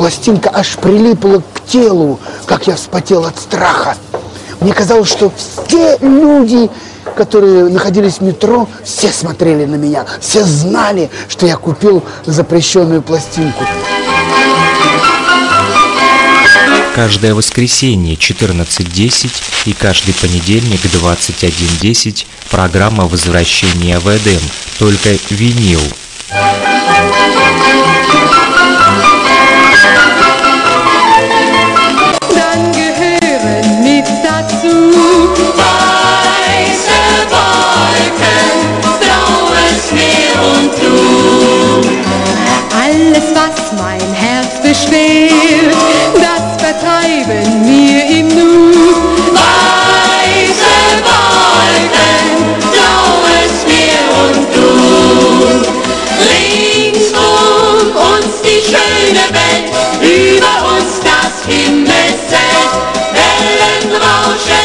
пластинка аж прилипла к телу, как я вспотел от страха. Мне казалось, что все люди, которые находились в метро, все смотрели на меня, все знали, что я купил запрещенную пластинку. Каждое воскресенье 14.10 и каждый понедельник 21.10 программа возвращения в Эдем, только винил.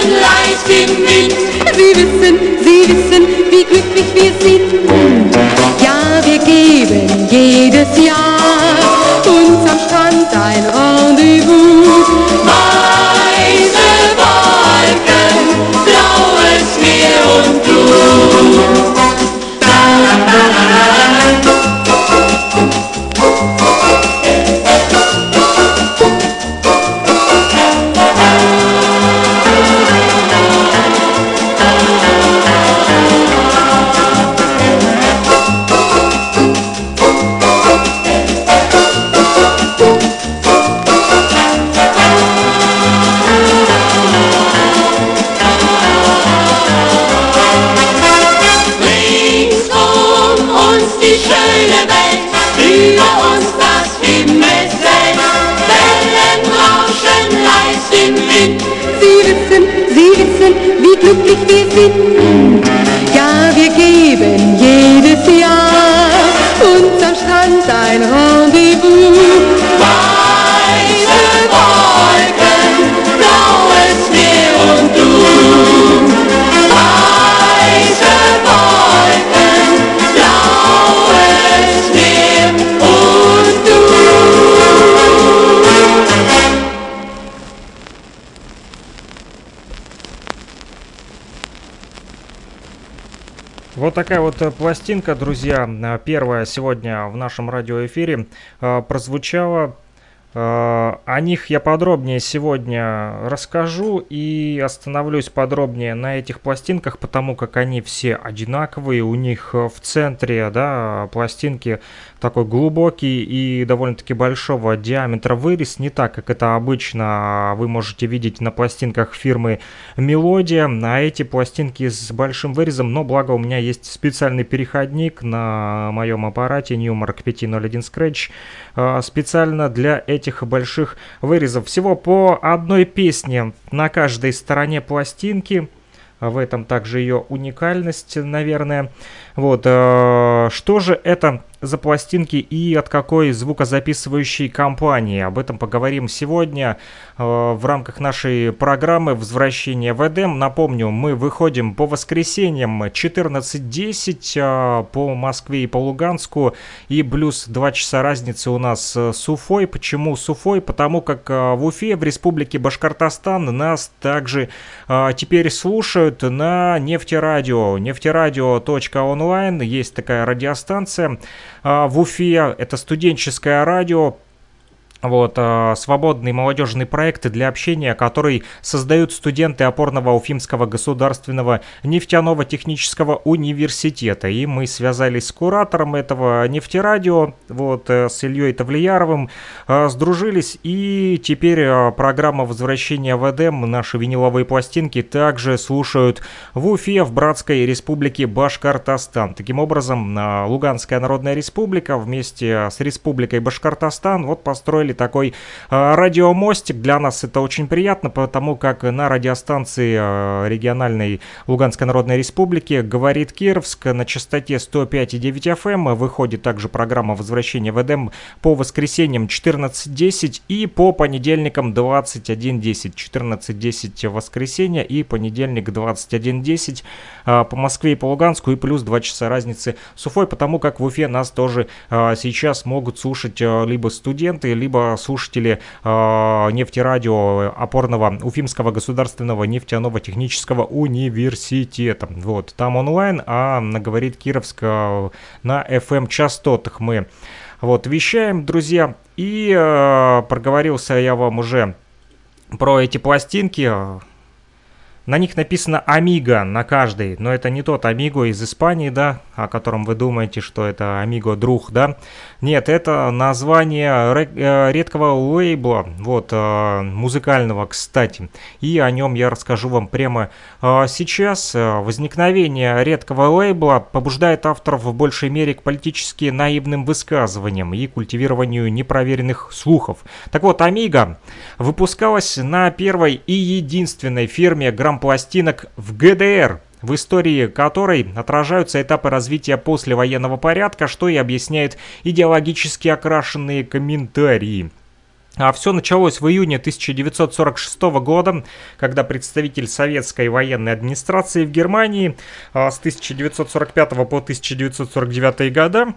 Leicht im Wind. Sie wissen, sie wissen, wie glücklich wir sind. Ja, wir geben jedes Jahr такая вот э, пластинка, друзья, э, первая сегодня в нашем радиоэфире э, прозвучала. О них я подробнее сегодня расскажу и остановлюсь подробнее на этих пластинках, потому как они все одинаковые. У них в центре да, пластинки такой глубокий и довольно-таки большого диаметра вырез, не так, как это обычно вы можете видеть на пластинках фирмы Мелодия, а эти пластинки с большим вырезом, но благо у меня есть специальный переходник на моем аппарате Newmark 501 Scratch, а, специально для этих больших вырезов. Всего по одной песне на каждой стороне пластинки, в этом также ее уникальность, наверное. Вот, э, что же это за пластинки и от какой звукозаписывающей компании. Об этом поговорим сегодня э, в рамках нашей программы «Возвращение в Эдем». Напомню, мы выходим по воскресеньям 14.10 э, по Москве и по Луганску и плюс 2 часа разницы у нас с Уфой. Почему с Уфой? Потому как э, в Уфе, в республике Башкортостан нас также теперь слушают на нефтерадио. Нефтерадио.онлайн есть такая радиостанция. А, в Уфе. Это студенческое радио, вот, э, свободные молодежные проекты для общения, которые создают студенты опорного Уфимского государственного нефтяного технического университета. И мы связались с куратором этого нефтерадио, вот, э, с Ильей Тавлияровым, э, сдружились, и теперь программа возвращения в Эдем, наши виниловые пластинки, также слушают в Уфе, в братской республике Башкортостан. Таким образом, Луганская Народная Республика вместе с Республикой Башкортостан вот построили такой э, радиомостик. Для нас это очень приятно, потому как на радиостанции э, региональной Луганской Народной Республики говорит Кировск на частоте 105,9 FM. Выходит также программа возвращения в Эдем по воскресеньям 14.10 и по понедельникам 21.10. 14.10 воскресенье и понедельник 21.10 э, по Москве и по Луганску и плюс 2 часа разницы с Уфой, потому как в Уфе нас тоже сейчас могут слушать либо студенты, либо слушатели э, нефтерадио опорного Уфимского государственного нефтяного технического университета. Вот, там онлайн, а на говорит Кировск э, на FM частотах мы вот вещаем, друзья. И э, проговорился я вам уже про эти пластинки. На них написано Амиго на каждой, но это не тот Амиго из Испании, да, о котором вы думаете, что это Амиго друг, да. Нет, это название э, редкого лейбла, вот, э, музыкального, кстати. И о нем я расскажу вам прямо э, сейчас. Возникновение редкого лейбла побуждает авторов в большей мере к политически наивным высказываниям и культивированию непроверенных слухов. Так вот, Амиго выпускалась на первой и единственной фирме грамм пластинок в ГДР, в истории которой отражаются этапы развития послевоенного порядка, что и объясняет идеологически окрашенные комментарии. А все началось в июне 1946 года, когда представитель советской военной администрации в Германии а, с 1945 по 1949 года,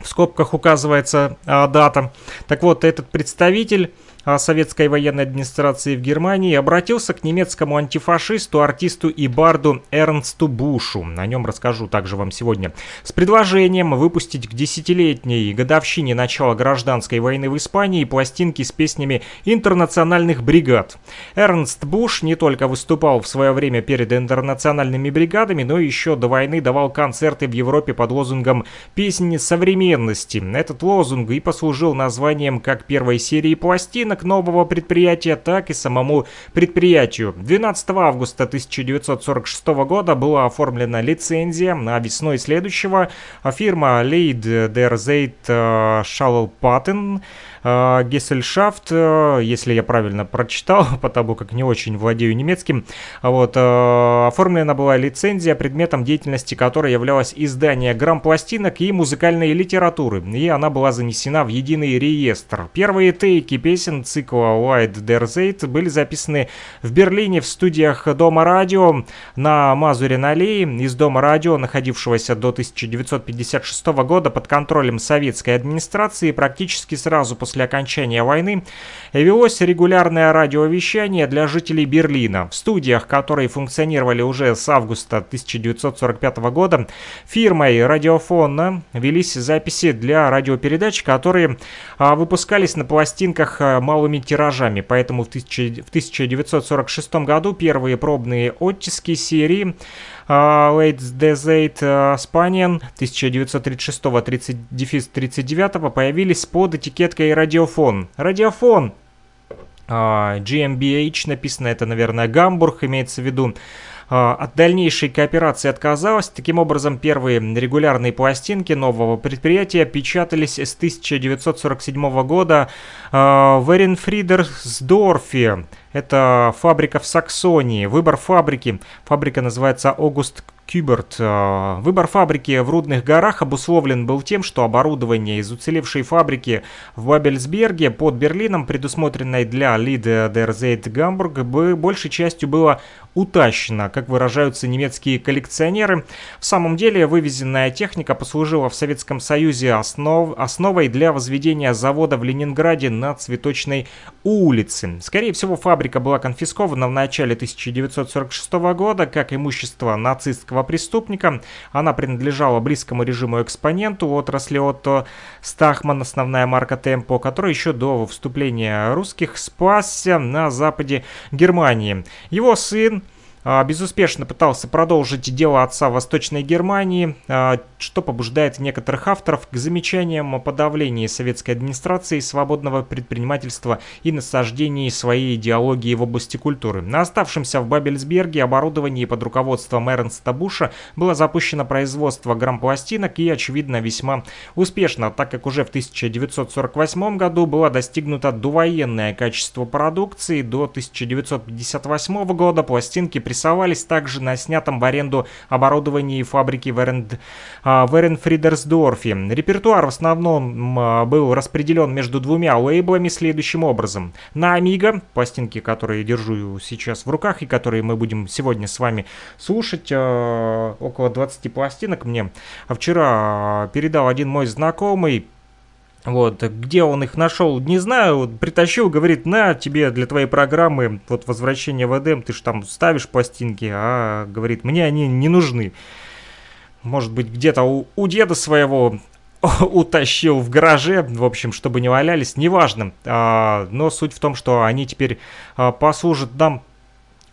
в скобках указывается а, дата, так вот, этот представитель советской военной администрации в Германии обратился к немецкому антифашисту, артисту и барду Эрнсту Бушу. О нем расскажу также вам сегодня. С предложением выпустить к десятилетней годовщине начала гражданской войны в Испании пластинки с песнями интернациональных бригад. Эрнст Буш не только выступал в свое время перед интернациональными бригадами, но еще до войны давал концерты в Европе под лозунгом «Песни современности». Этот лозунг и послужил названием как первой серии пластинок, как нового предприятия, так и самому предприятию. 12 августа 1946 года была оформлена лицензия, а весной следующего фирма Leid der Zeit Schall Patent Гессельшафт, э, если я правильно прочитал, потому как не очень владею немецким. Вот, э, оформлена была лицензия, предметом деятельности которой являлось издание грамм-пластинок и музыкальной литературы, и она была занесена в единый реестр. Первые тейки песен цикла White Der Zeit были записаны в Берлине в студиях Дома радио на Мазуре на аллее из Дома радио, находившегося до 1956 года под контролем советской администрации практически сразу после после окончания войны велось регулярное радиовещание для жителей Берлина. В студиях, которые функционировали уже с августа 1945 года, фирмой радиофона велись записи для радиопередач, которые а, выпускались на пластинках а, малыми тиражами. Поэтому в, тысячи, в 1946 году первые пробные оттиски серии Late Desert Spanian 1936-39 появились под этикеткой радиофон. Радиофон GmbH написано, это, наверное, Гамбург имеется в виду. От дальнейшей кооперации отказалась. Таким образом, первые регулярные пластинки нового предприятия печатались с 1947 года в Эренфридерсдорфе Это фабрика в Саксонии. Выбор фабрики. Фабрика называется Аугуст Кюберт. Э, выбор фабрики в Рудных горах обусловлен был тем, что оборудование из уцелевшей фабрики в Бабельсберге под Берлином, предусмотренной для Лиде Дерзейт Гамбург, большей частью было утащена, как выражаются немецкие коллекционеры. В самом деле вывезенная техника послужила в Советском Союзе основ, основой для возведения завода в Ленинграде на Цветочной улице. Скорее всего, фабрика была конфискована в начале 1946 года как имущество нацистского преступника. Она принадлежала близкому режиму экспоненту отрасли Отто Стахман, основная марка Темпо, который еще до вступления русских спасся на западе Германии. Его сын безуспешно пытался продолжить дело отца в Восточной Германии, а, что побуждает некоторых авторов к замечаниям о подавлении советской администрации свободного предпринимательства и насаждении своей идеологии в области культуры. На оставшемся в Бабельсберге оборудовании под руководством Эрнста Буша было запущено производство грампластинок и, очевидно, весьма успешно, так как уже в 1948 году было достигнуто довоенное качество продукции. До 1958 года пластинки при рисовались также на снятом в аренду оборудовании фабрики в, Эренд, а, в Эренфридерсдорфе. Репертуар в основном был распределен между двумя лейблами следующим образом. На Amiga, пластинки, которые держу сейчас в руках и которые мы будем сегодня с вами слушать, а, около 20 пластинок мне вчера передал один мой знакомый, вот, где он их нашел, не знаю, вот, притащил, говорит, на тебе для твоей программы, вот, возвращение в Эдем, ты же там ставишь пластинки, а, говорит, мне они не нужны. Может быть, где-то у, у деда своего утащил в гараже, в общем, чтобы не валялись, неважно. А, но суть в том, что они теперь а, послужат нам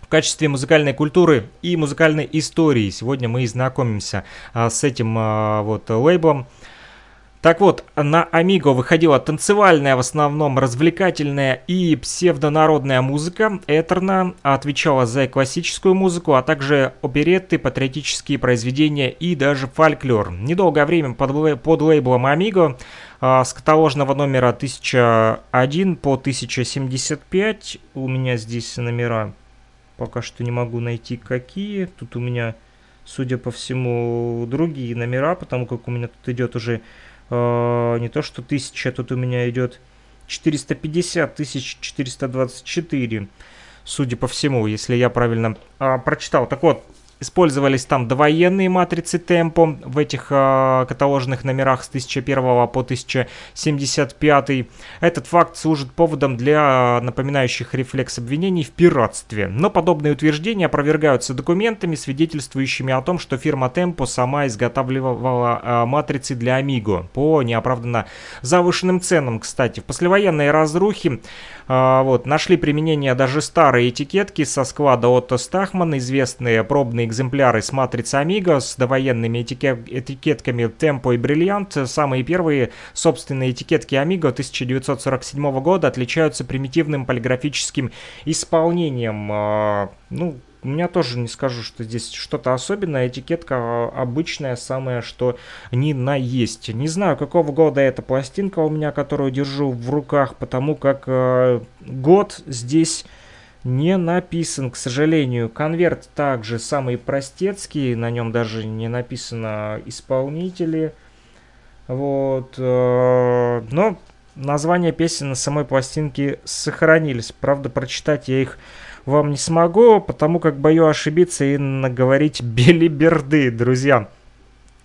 в качестве музыкальной культуры и музыкальной истории. Сегодня мы и знакомимся а, с этим а, вот лейблом. Так вот, на Амиго выходила танцевальная, в основном развлекательная и псевдонародная музыка. Этерна отвечала за классическую музыку, а также оперетты, патриотические произведения и даже фольклор. Недолгое время под, под лейблом Амиго а, с каталожного номера 1001 по 1075. У меня здесь номера пока что не могу найти какие. Тут у меня, судя по всему, другие номера, потому как у меня тут идет уже э, не то что 1000, тут у меня идет 450 424, судя по всему, если я правильно э, прочитал. Так вот, Использовались там довоенные матрицы темпо в этих э, каталожных номерах с 1001 по 1075. Этот факт служит поводом для напоминающих рефлекс обвинений в пиратстве. Но подобные утверждения опровергаются документами, свидетельствующими о том, что фирма Tempo сама изготавливала э, матрицы для Amigo по неоправданно завышенным ценам, кстати. В послевоенной разрухе э, вот, нашли применение даже старые этикетки со склада Отто Стахман, известные пробные экземпляры с матрицы Amiga с довоенными этикетками Tempo и Brilliant. Самые первые собственные этикетки Amiga 1947 года отличаются примитивным полиграфическим исполнением. А, ну, у меня тоже не скажу, что здесь что-то особенное. Этикетка обычная, самая, что ни на есть. Не знаю, какого года эта пластинка у меня, которую держу в руках, потому как э, год здесь не написан, к сожалению. Конверт также самый простецкий, на нем даже не написано исполнители. Вот, э, но названия песен на самой пластинке сохранились. Правда, прочитать я их вам не смогу, потому как бою ошибиться и наговорить белиберды, друзья.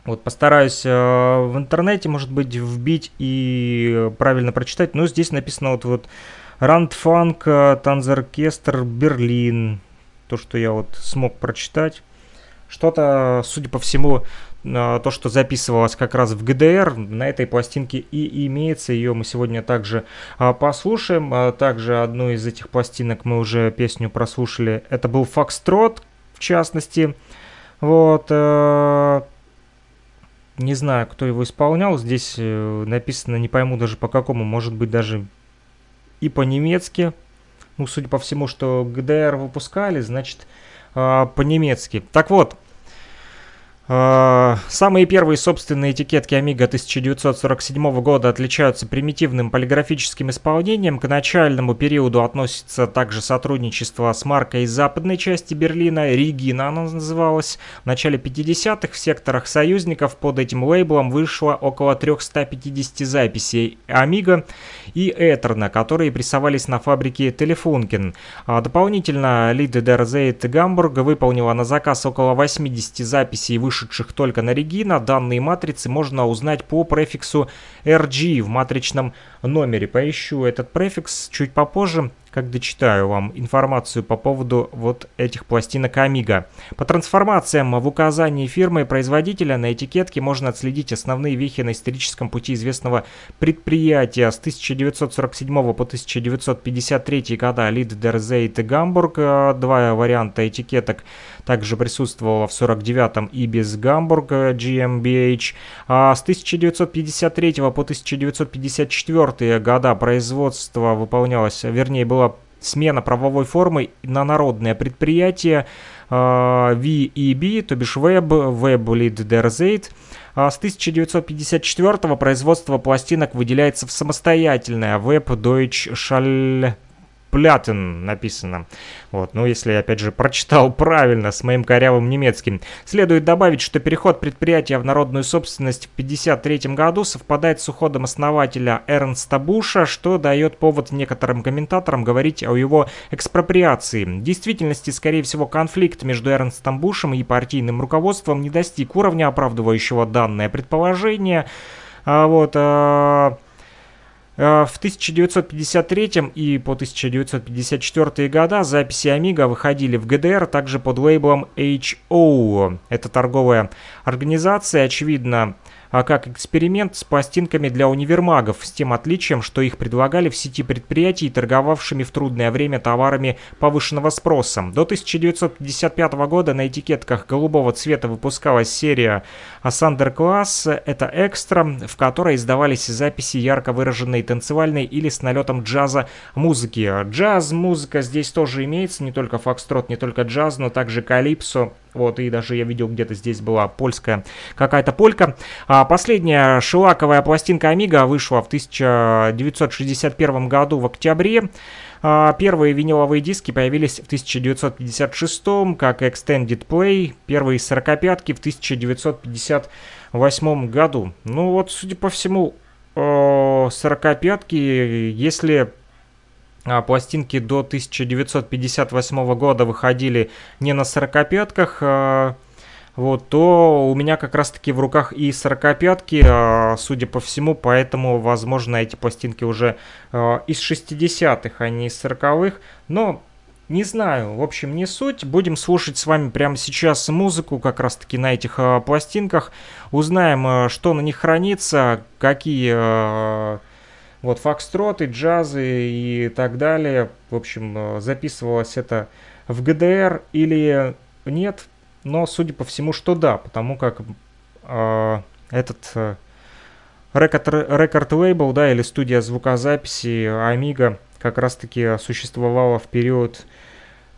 Вот постараюсь э, в интернете, может быть, вбить и правильно прочитать. Но здесь написано вот, вот Рандфанк, Танзоркестр, Берлин. То, что я вот смог прочитать. Что-то, судя по всему, э, то, что записывалось как раз в ГДР, на этой пластинке и имеется. Ее мы сегодня также а, послушаем. Также одну из этих пластинок мы уже песню прослушали. Это был Фокстрот, в частности. Вот. Э, не знаю, кто его исполнял. Здесь э, написано, не пойму даже по какому, может быть даже и по-немецки. Ну, судя по всему, что ГДР выпускали, значит, э, по-немецки. Так вот, А, самые первые собственные этикетки Amiga 1947 года отличаются примитивным полиграфическим исполнением. К начальному периоду относится также сотрудничество с маркой из западной части Берлина, Ригина она называлась. В начале 50-х в секторах союзников под этим лейблом вышло около 350 записей Amiga и Этерна, которые прессовались на фабрике Телефункин. А дополнительно Лиды Дерзейт Гамбург выполнила на заказ около 80 записей выше вышедших только на Регина, данные матрицы можно узнать по префиксу RG в матричном номере. Поищу этот префикс чуть попозже как дочитаю вам информацию по поводу вот этих пластинок Amiga. По трансформациям в указании фирмы и производителя на этикетке можно отследить основные вехи на историческом пути известного предприятия с 1947 по 1953 года Лиддерзейт и Гамбург. Э, два варианта этикеток также присутствовало в 49-м и без Гамбург GmbH. А с 1953 по 1954 года производство выполнялось, вернее была смена правовой формы на народное предприятие э, VEB, то бишь Web, Web Lead Derzeit. А с 1954 производство пластинок выделяется в самостоятельное Web Deutsch Schall Плятен написано. Вот, ну если я опять же прочитал правильно с моим корявым немецким. Следует добавить, что переход предприятия в народную собственность в 1953 году совпадает с уходом основателя Эрнста Буша, что дает повод некоторым комментаторам говорить о его экспроприации. В действительности, скорее всего, конфликт между Эрнстом Бушем и партийным руководством не достиг уровня, оправдывающего данное предположение. А вот... А в 1953 и по 1954 года записи Amiga выходили в ГДР также под лейблом HO. Это торговая организация, очевидно, а как эксперимент с пластинками для универмагов, с тем отличием, что их предлагали в сети предприятий, торговавшими в трудное время товарами повышенного спроса. До 1955 года на этикетках голубого цвета выпускалась серия Sander Class, это экстра, в которой издавались записи ярко выраженной танцевальной или с налетом джаза музыки. Джаз-музыка здесь тоже имеется, не только фокстрот, не только джаз, но также калипсо, вот, и даже я видел, где-то здесь была польская какая-то полька. А последняя шелаковая пластинка Amiga вышла в 1961 году в октябре. А первые виниловые диски появились в 1956 как Extended Play, первые сорокопятки в 1958 году. Ну вот, судя по всему, сорокопятки, если а пластинки до 1958 года выходили не на сорокопятках, а, вот, то у меня как раз-таки в руках и сорокопятки, а, судя по всему, поэтому, возможно, эти пластинки уже из 60-х, а не из 40-х, но не знаю, в общем, не суть. Будем слушать с вами прямо сейчас музыку как раз-таки на этих пластинках. Узнаем, что на них хранится, какие вот фокстроты, джазы и так далее. В общем, э, записывалось это в ГДР или нет, но судя по всему, что да, потому как э, этот э, рекорд-лейбл, да, или студия звукозаписи Amiga как раз-таки существовала в период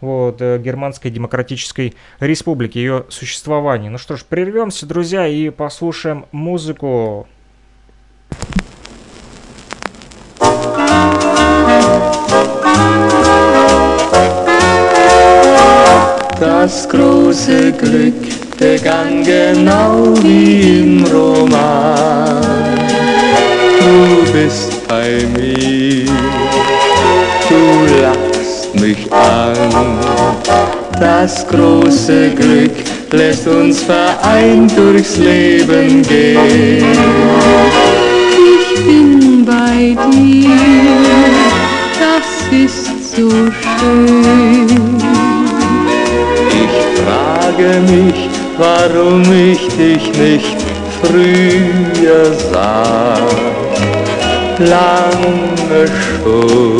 вот, э, Германской Демократической Республики, ее существования. Ну что ж, прервемся, друзья, и послушаем музыку. Das große Glück begann genau wie im Roman. Du bist bei mir, du lachst mich an. Das große Glück lässt uns vereint durchs Leben gehen. Ich bin bei dir, ist so schön frage mich, warum ich dich nicht früher sah. Lange schon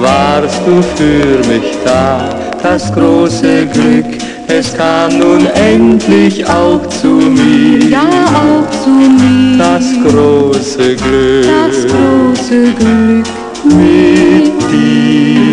warst du für mich da, das große Glück, es kam nun endlich auch zu mir. Ja, auch zu mir. Das große Glück, das große Glück mit ti.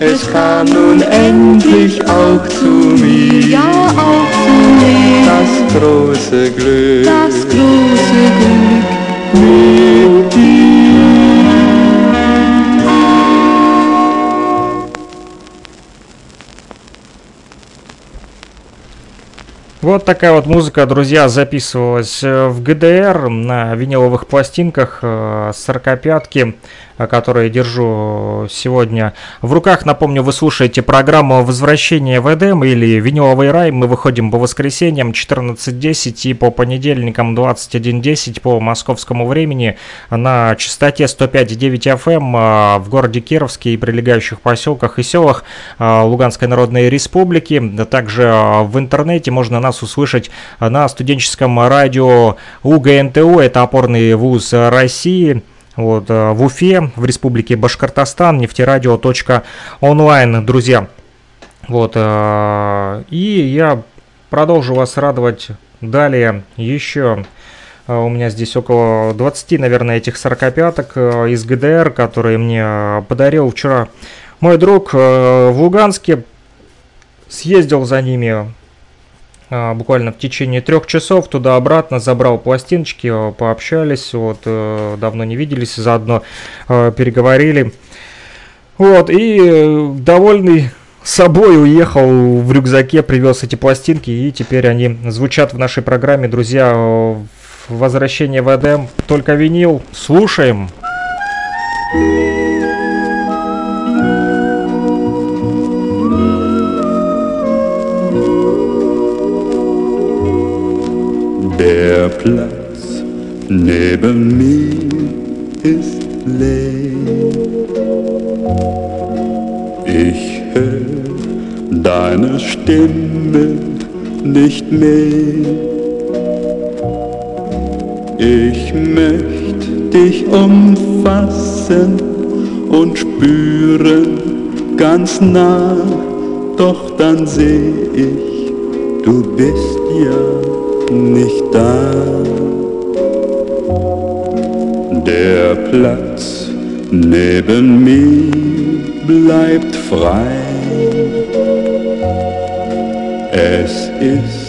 Es kam nun endlich auch zu mir. ja auch zu mir. Das große Glück Das große Glück mit Вот такая вот музыка, друзья, записывалась э, в ГДР на виниловых пластинках э, 45-ки, э, которые держу сегодня в руках. Напомню, вы слушаете программу «Возвращение в Эдем» или «Виниловый рай». Мы выходим по воскресеньям 14.10 и по понедельникам 21.10 по московскому времени на частоте 105.9 FM э, в городе Кировске и прилегающих поселках и селах э, Луганской Народной Республики. Также э, в интернете можно нас услышать на студенческом радио УГНТУ, это опорный вуз России. Вот, э, в Уфе, в республике Башкортостан, нефтерадио.онлайн, друзья. Вот, э, и я продолжу вас радовать далее еще. э, У меня здесь около 20, наверное, этих 45-ок э, из ГДР, которые мне подарил вчера мой друг в Луганске. Съездил за ними буквально в течение трех часов туда-обратно забрал пластиночки, э, пообщались, вот э, давно не виделись, заодно э, переговорили, вот и э, довольный собой уехал в рюкзаке, привез эти пластинки и теперь они звучат в нашей программе, друзья. Возвращение в Эдем, только винил, слушаем. Der Platz neben mir ist leer. Ich höre deine Stimme nicht mehr. Ich möchte dich umfassen und spüren ganz nah, doch dann seh ich, du bist ja nicht da. Der Platz neben mir bleibt frei. Es ist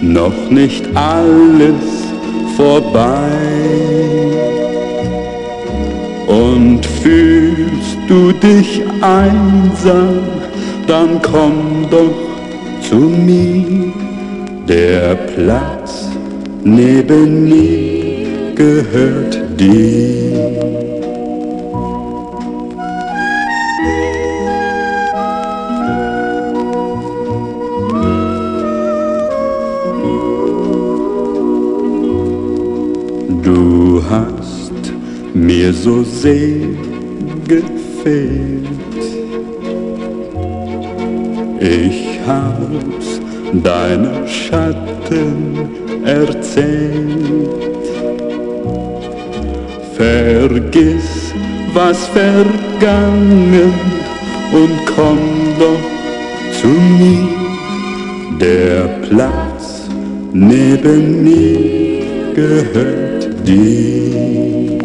noch nicht alles vorbei. Und fühlst du dich einsam, dann komm doch zu mir. Der Platz neben mir gehört dir. Du hast mir so sehr gefehlt. Ich hab's deiner Schatten erzählt. Vergiss, was vergangen und komm doch zu mir. Der Platz neben mir gehört dir.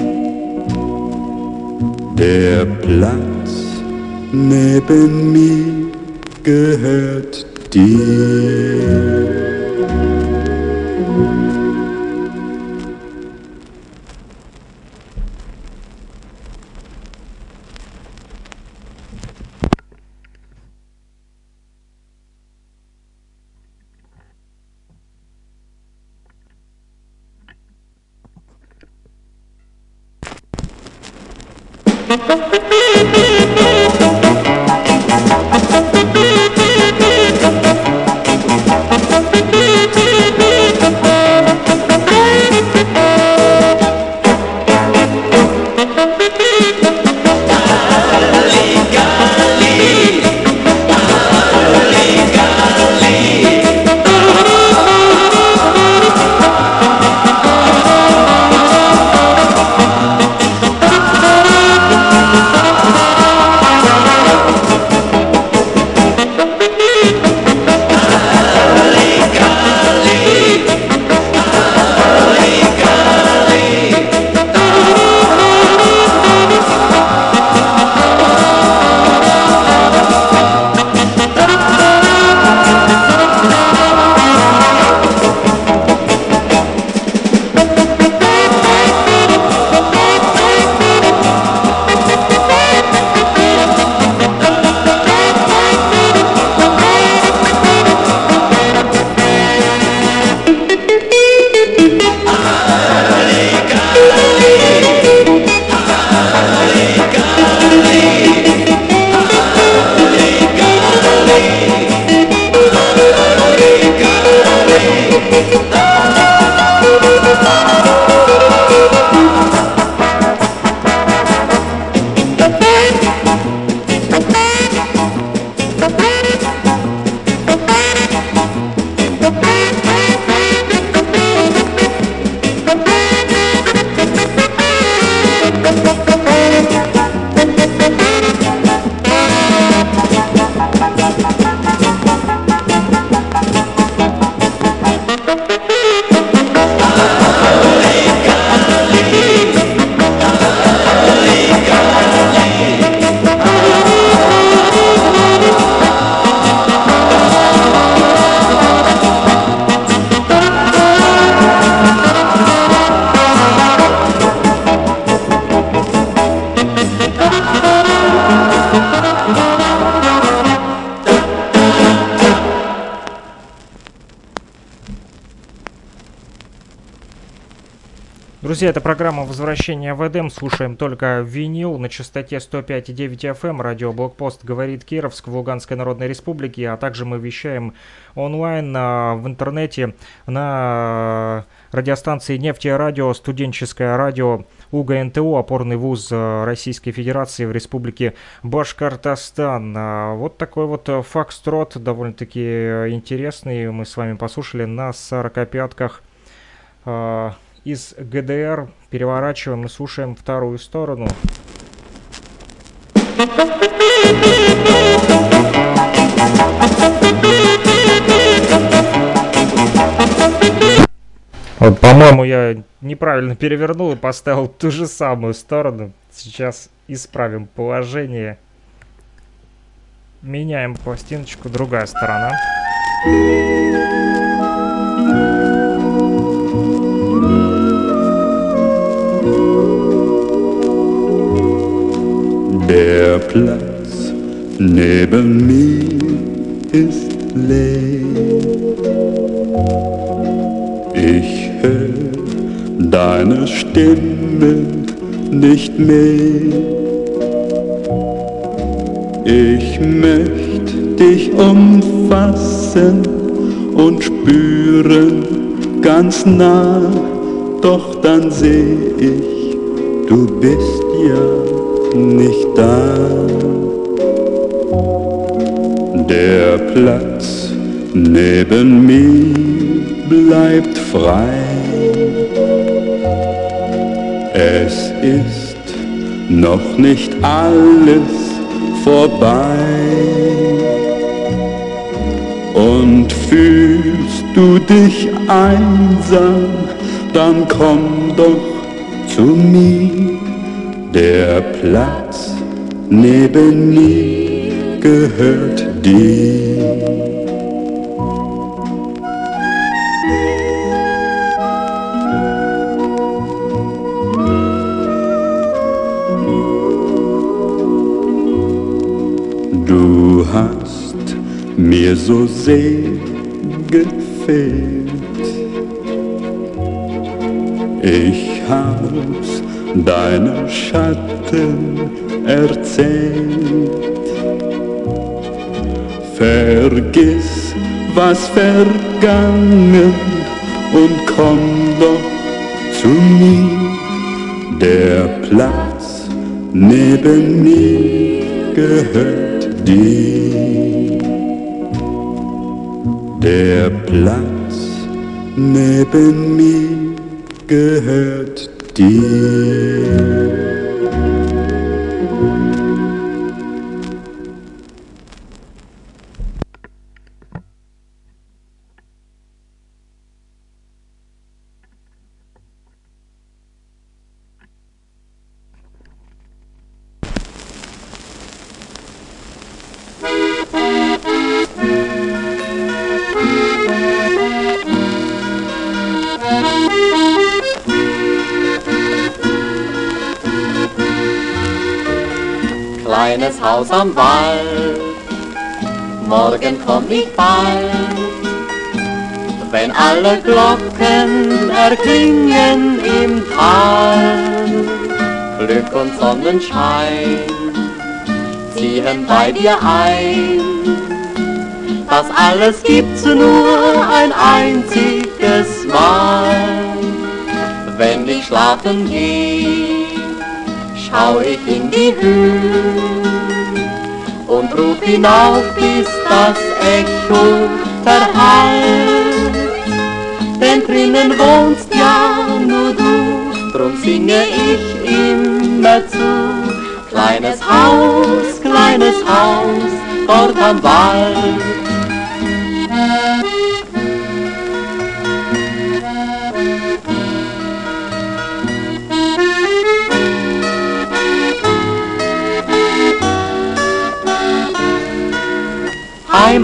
Der Platz neben mir gehört dear. Друзья, это программа «Возвращение в Эдем». Слушаем только винил на частоте 105,9 FM. Радио «Блокпост» говорит Кировск в Луганской Народной Республике. А также мы вещаем онлайн а, в интернете на радиостанции «Нефти радио», студенческое радио УГНТУ, опорный вуз а, Российской Федерации в Республике Башкортостан. А, вот такой вот факстрот, довольно-таки интересный, мы с вами послушали на сорокопятках из ГДР переворачиваем и слушаем вторую сторону. Вот, по-моему, я неправильно перевернул и поставил ту же самую сторону. Сейчас исправим положение. Меняем пластиночку, другая сторона. Der Platz neben mir ist leer. Ich höre deine Stimme nicht mehr. Ich möchte dich umfassen und spüren ganz nah, doch dann seh ich, du bist ja nicht da. Der Platz neben mir bleibt frei. Es ist noch nicht alles vorbei. Und fühlst du dich einsam, dann komm doch zu mir der Platz neben mir gehört dir. Du hast mir so sehr gefehlt. Ich hab's deine Schatten erzählt. Vergiss, was vergangen und komm doch zu mir. Der Platz neben mir gehört dir. Der Platz neben mir gehört dir. 心。Komm ich bald. Wenn alle Glocken erklingen im Tal, Glück und Sonnenschein ziehen bei dir ein. Das alles gibt's nur ein einziges Mal, wenn ich schlafen geh, schau ich in die Höhe und ruf hinauf, bis das Verhallt. Denn drinnen wohnst ja nur du, drum singe ich immer zu. Kleines Haus, kleines Haus, dort am Wald.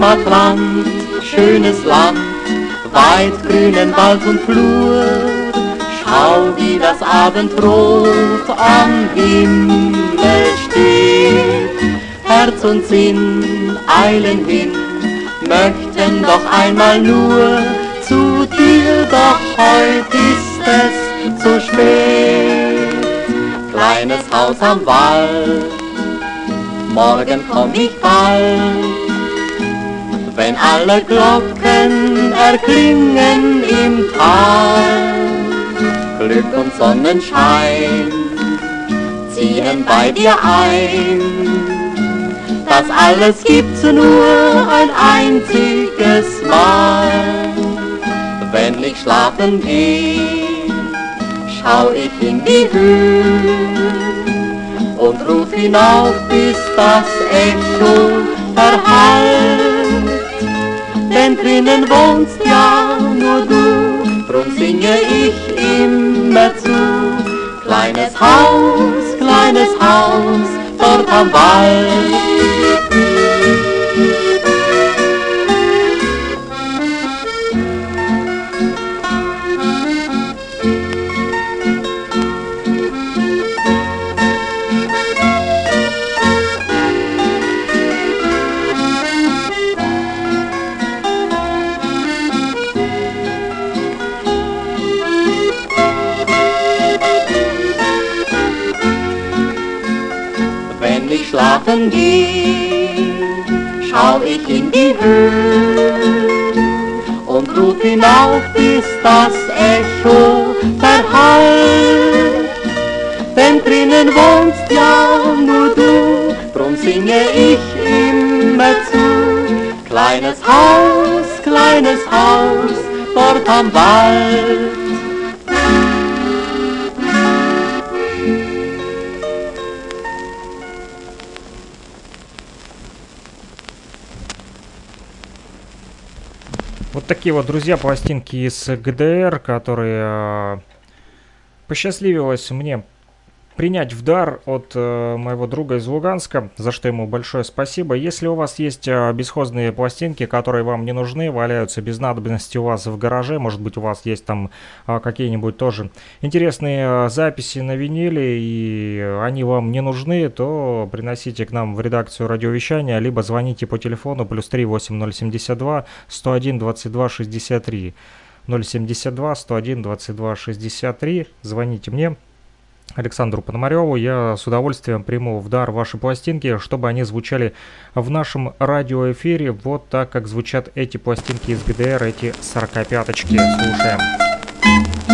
Heimatland, schönes Land, weit grünen Wald und Flur. Schau, wie das Abendrot am Himmel steht. Herz und Sinn eilen hin, möchten doch einmal nur zu dir, doch heut ist es zu spät. Kleines Haus am Wald, morgen komm ich bald. Wenn alle Glocken erklingen im Tal, Glück und Sonnenschein ziehen bei dir ein. Das alles gibt's nur ein einziges Mal. Wenn ich schlafen geh, schau ich in die Höhe und ruf hinauf, bis das Echo erhallt. Denn drinnen wohnst ja nur du, drum singe ich immer zu. Kleines Haus, kleines Haus, dort am Wald. Das Echo verhallt. Denn drinnen wohnst ja nur du, drum singe ich immer zu. Kleines Haus, kleines Haus, dort am Wald. Вот такие вот, друзья, пластинки из ГДР, которые э, посчастливилось мне принять в дар от э, моего друга из Луганска, за что ему большое спасибо. Если у вас есть э, бесхозные пластинки, которые вам не нужны, валяются без надобности у вас в гараже, может быть у вас есть там э, какие-нибудь тоже интересные э, записи на виниле, и они вам не нужны, то приносите к нам в редакцию радиовещания, либо звоните по телефону плюс 3 8072 101 22 63 072 101 22 63. Звоните мне. Александру Пономареву. Я с удовольствием приму в дар ваши пластинки, чтобы они звучали в нашем радиоэфире вот так, как звучат эти пластинки из ГДР, эти 45-очки. Слушаем.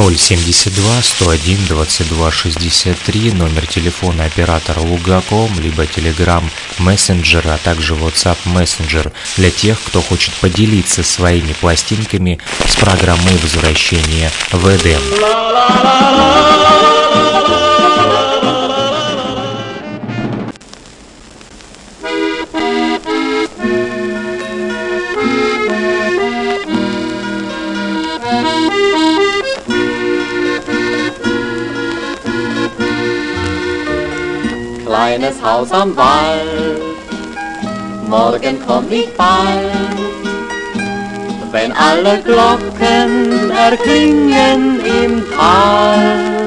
072 101 22 63 номер телефона оператора Лугаком, либо Telegram Messenger, а также WhatsApp Messenger для тех, кто хочет поделиться своими пластинками с программой возвращения в Эдем. Kleines Haus am Wald. Morgen komm ich bald, wenn alle Glocken erklingen im Tal.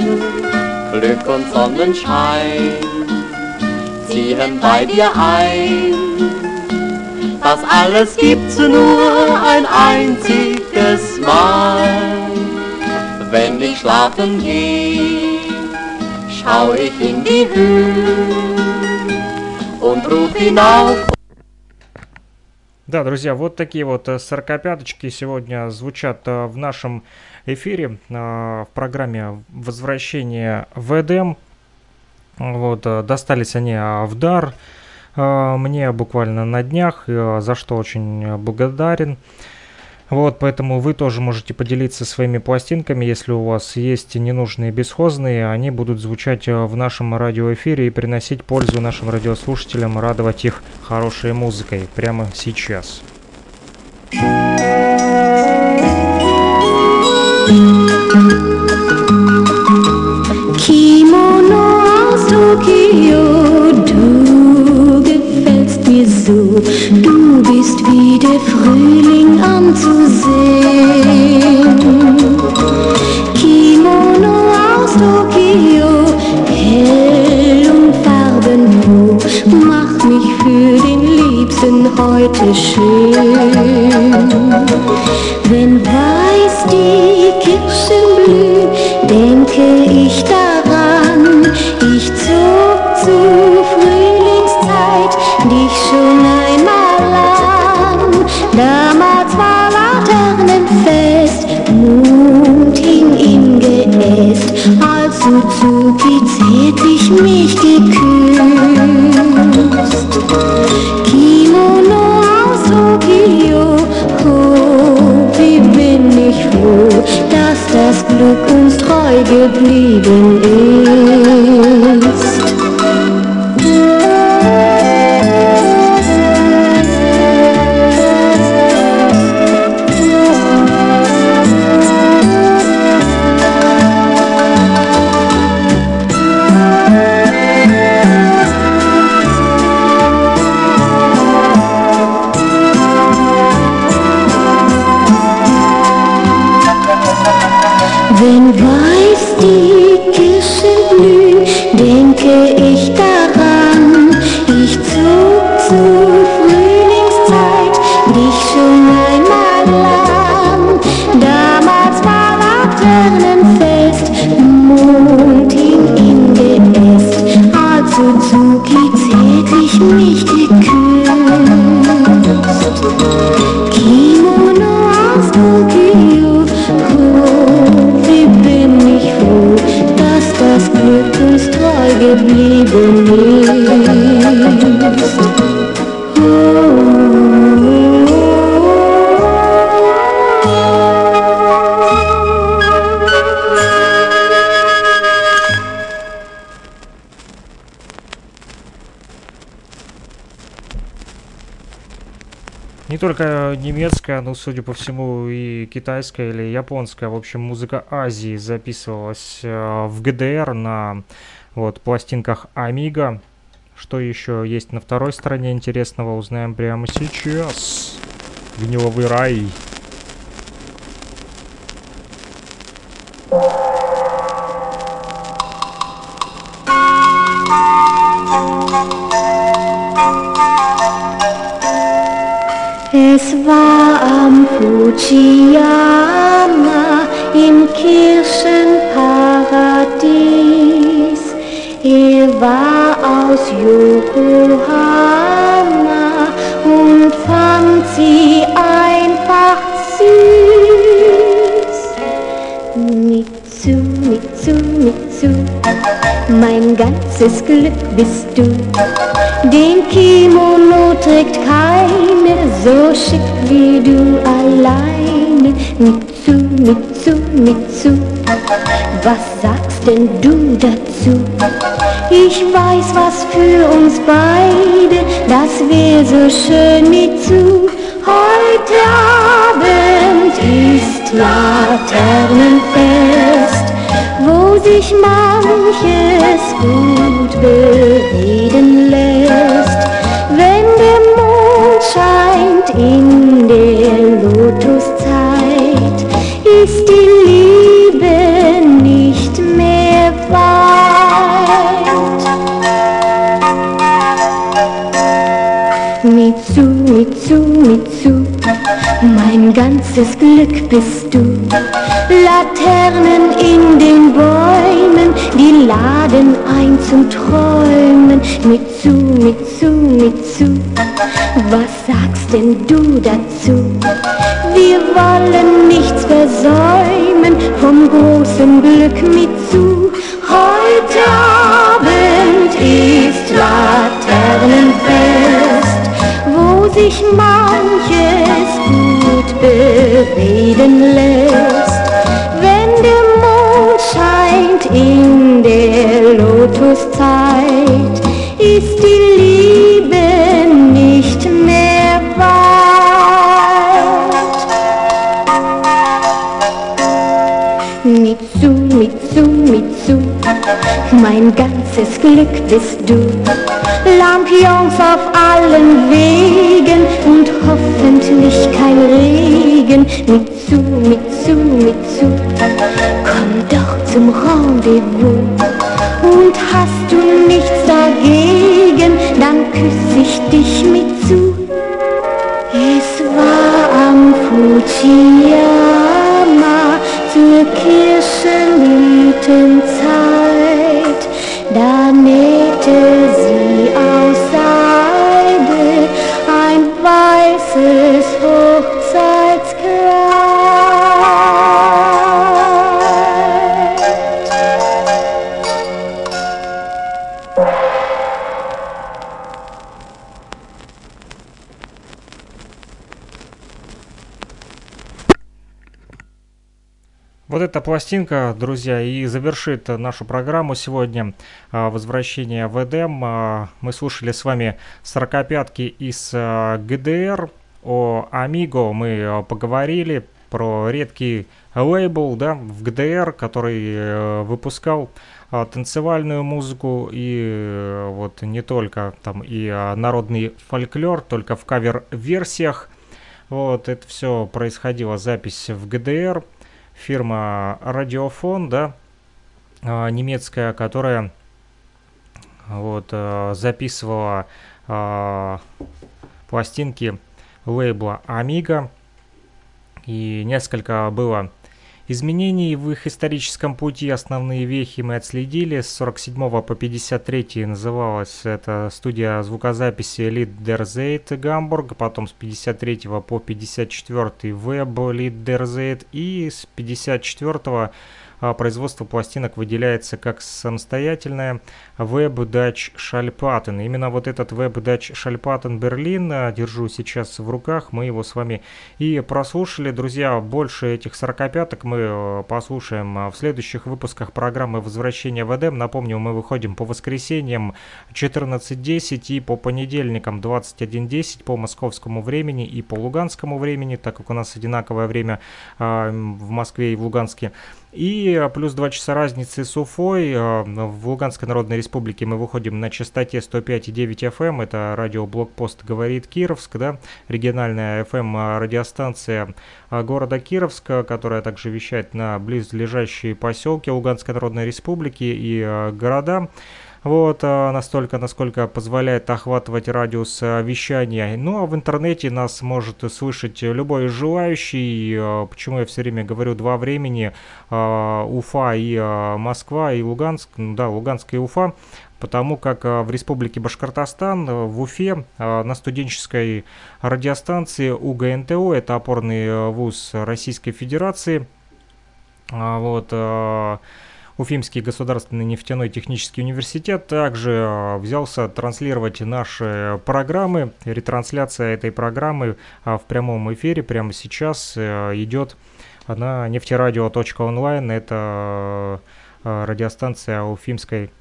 Glück und Sonnenschein ziehen bei dir ein. Das alles gibt's nur ein einziges Mal, wenn ich schlafen gehe schau ich in die Höhe und ruf hinauf. Да, друзья, вот такие вот э, сорокопяточки сегодня звучат э, в нашем эфире э, в программе «Возвращение в Эдем». Вот, достались они в дар мне буквально на днях, за что очень благодарен. Вот, поэтому вы тоже можете поделиться своими пластинками, если у вас есть ненужные бесхозные, они будут звучать э, в нашем радиоэфире и приносить пользу нашим радиослушателям, радовать их хорошей музыкой прямо сейчас. Kimono gefällst mir so, du bist wie der Frühling anzusehen. Kimono aus Tokio, hell und farbenfroh, mach mich für den Liebsten heute schön. Wenn weiß die Kirschen blühen, denke ich daran, schon einmal an. Damals war Laternenfest, Mond hing im Geäst, als Suzuki zärtlich mich geküsst. Kimono aus Tokio, oh, wie bin ich froh, dass das Glück uns treu geblieben ist. Немецкая, но, судя по всему, и китайская или японская. В общем, музыка Азии записывалась э, в ГДР на вот, пластинках Амига. Что еще есть на второй стороне интересного, узнаем прямо сейчас. Гниловый рай. Fujiyama im Kirchenparadies. Er war aus Yokohama und fand sie einfach süß. Mitsu, Mitsu, Mitsu, mein ganzes Glück bist du. Den Kimono trägt keine so schick wie du alleine. Mitsu, Mitsu, Mitsu, was sagst denn du dazu? Ich weiß, was für uns beide, das wär so schön Mitsu. Heute Abend ist Laternenfest, sich manches gut bereden lässt. Wenn der Mond scheint in ganzes Glück bist du. Laternen in den Bäumen, die laden ein zum Träumen. Mitsu, Mitsu, Mitsu, was sagst denn du dazu? Wir wollen nichts versäumen vom großen Glück Mitsu. Heute Abend ist Laternenfest, wo sich manches gut bereden lässt. Wenn der Mond scheint in der Lotuszeit, ist die Liebe nicht mehr weit. Mitsu, Mitsu, Mitsu, mein ganzes Glück bist du. Lampions auf allen Wegen und hoffentlich kein Regen. Mitsu, Mitsu, Mitsu, komm doch zum Rendezvous. Und hast du nichts dagegen, dann küss ich dich Mitsu. Es war am Fujiyama zur Kirchenblütenzeit, Вот эта пластинка, друзья, и завершит нашу программу сегодня. а, Возвращение в Эдем. А, Мы слушали с вами сорокопятки из а, ГДР. О Амиго мы поговорили про редкий лейбл да, в ГДР, который э, выпускал танцевальную музыку и э, вот не только там и народный фольклор, только в кавер-версиях. Вот это все происходило, запись в ГДР фирма Радиофон, да, а, немецкая, которая вот а, записывала а, пластинки лейбла Amiga. И несколько было изменений в их историческом пути. Основные вехи мы отследили. С 47 по 53 называлась эта студия звукозаписи Лидерзейт Гамбург. Потом с 53 по 54 Веб Лидерзейт. И с 54 а, производство пластинок выделяется как самостоятельное Web Dutch Schallplatten. Именно вот этот Web Dutch Schallplatten Берлин а, держу сейчас в руках. Мы его с вами и прослушали. Друзья, больше этих 45-ок мы э, послушаем а, в следующих выпусках программы «Возвращение в Эдем». Напомню, мы выходим по воскресеньям 14.10 и по понедельникам 21.10 по московскому времени и по луганскому времени, так как у нас одинаковое время а, в Москве и в Луганске. И а, плюс 2 часа разницы с Уфой. а, В Луганской Народной Республике мы выходим на частоте 105,9 FM. Это радио Блокпост говорит Кировск, да, региональная FM радиостанция а, города Кировска, которая также вещает на близлежащие поселки Луганской Народной Республики и города. Вот, а, настолько, насколько позволяет охватывать радиус а, вещания. Ну, а в интернете нас может слышать любой желающий. А, почему я все время говорю два времени, Уфа и Москва, и Луганск, ну да, Луганск и Уфа, потому как в Республике Башкортостан, в Уфе, на студенческой радиостанции УГНТО, это опорный вуз Российской Федерации, вот, Уфимский государственный нефтяной технический университет также а, взялся транслировать наши программы. Ретрансляция этой программы а, в прямом эфире прямо сейчас э, идет на нефтерадио.онлайн. Это радиостанция Уфимской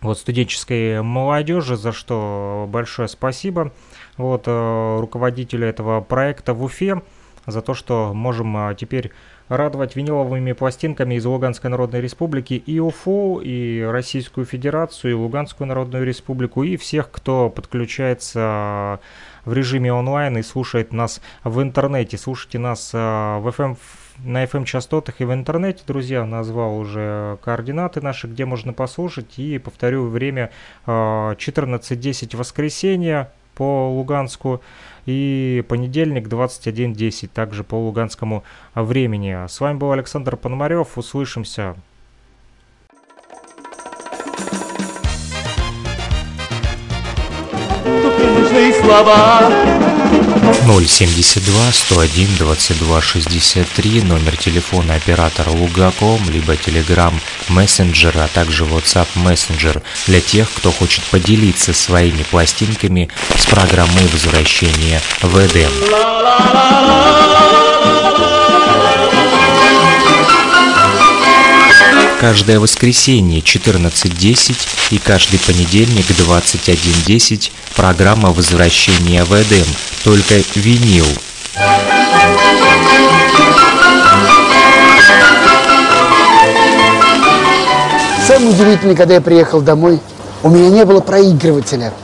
вот, студенческой молодежи, за что большое спасибо вот, руководителю этого проекта в Уфе за то, что можем теперь радовать виниловыми пластинками из Луганской Народной Республики и УФО, и Российскую Федерацию, и Луганскую Народную Республику, и всех, кто подключается в режиме онлайн и слушает нас в интернете. Слушайте нас а, в FM, на FM-частотах и в интернете, друзья. Назвал уже координаты наши, где можно послушать. И повторю, время 14.10 а, воскресенья по Луганску и понедельник 21.10, также по луганскому времени. С вами был Александр Пономарев, услышимся. слова 072 101 22 63, номер телефона оператора Лугаком, либо Telegram Messenger, а также WhatsApp Messenger для тех, кто хочет поделиться своими пластинками с программой возвращения в Эдем. Каждое воскресенье 14.10 и каждый понедельник 21.10 программа возвращения в Эдем, только винил. Самое удивительное, когда я приехал домой, у меня не было проигрывателя –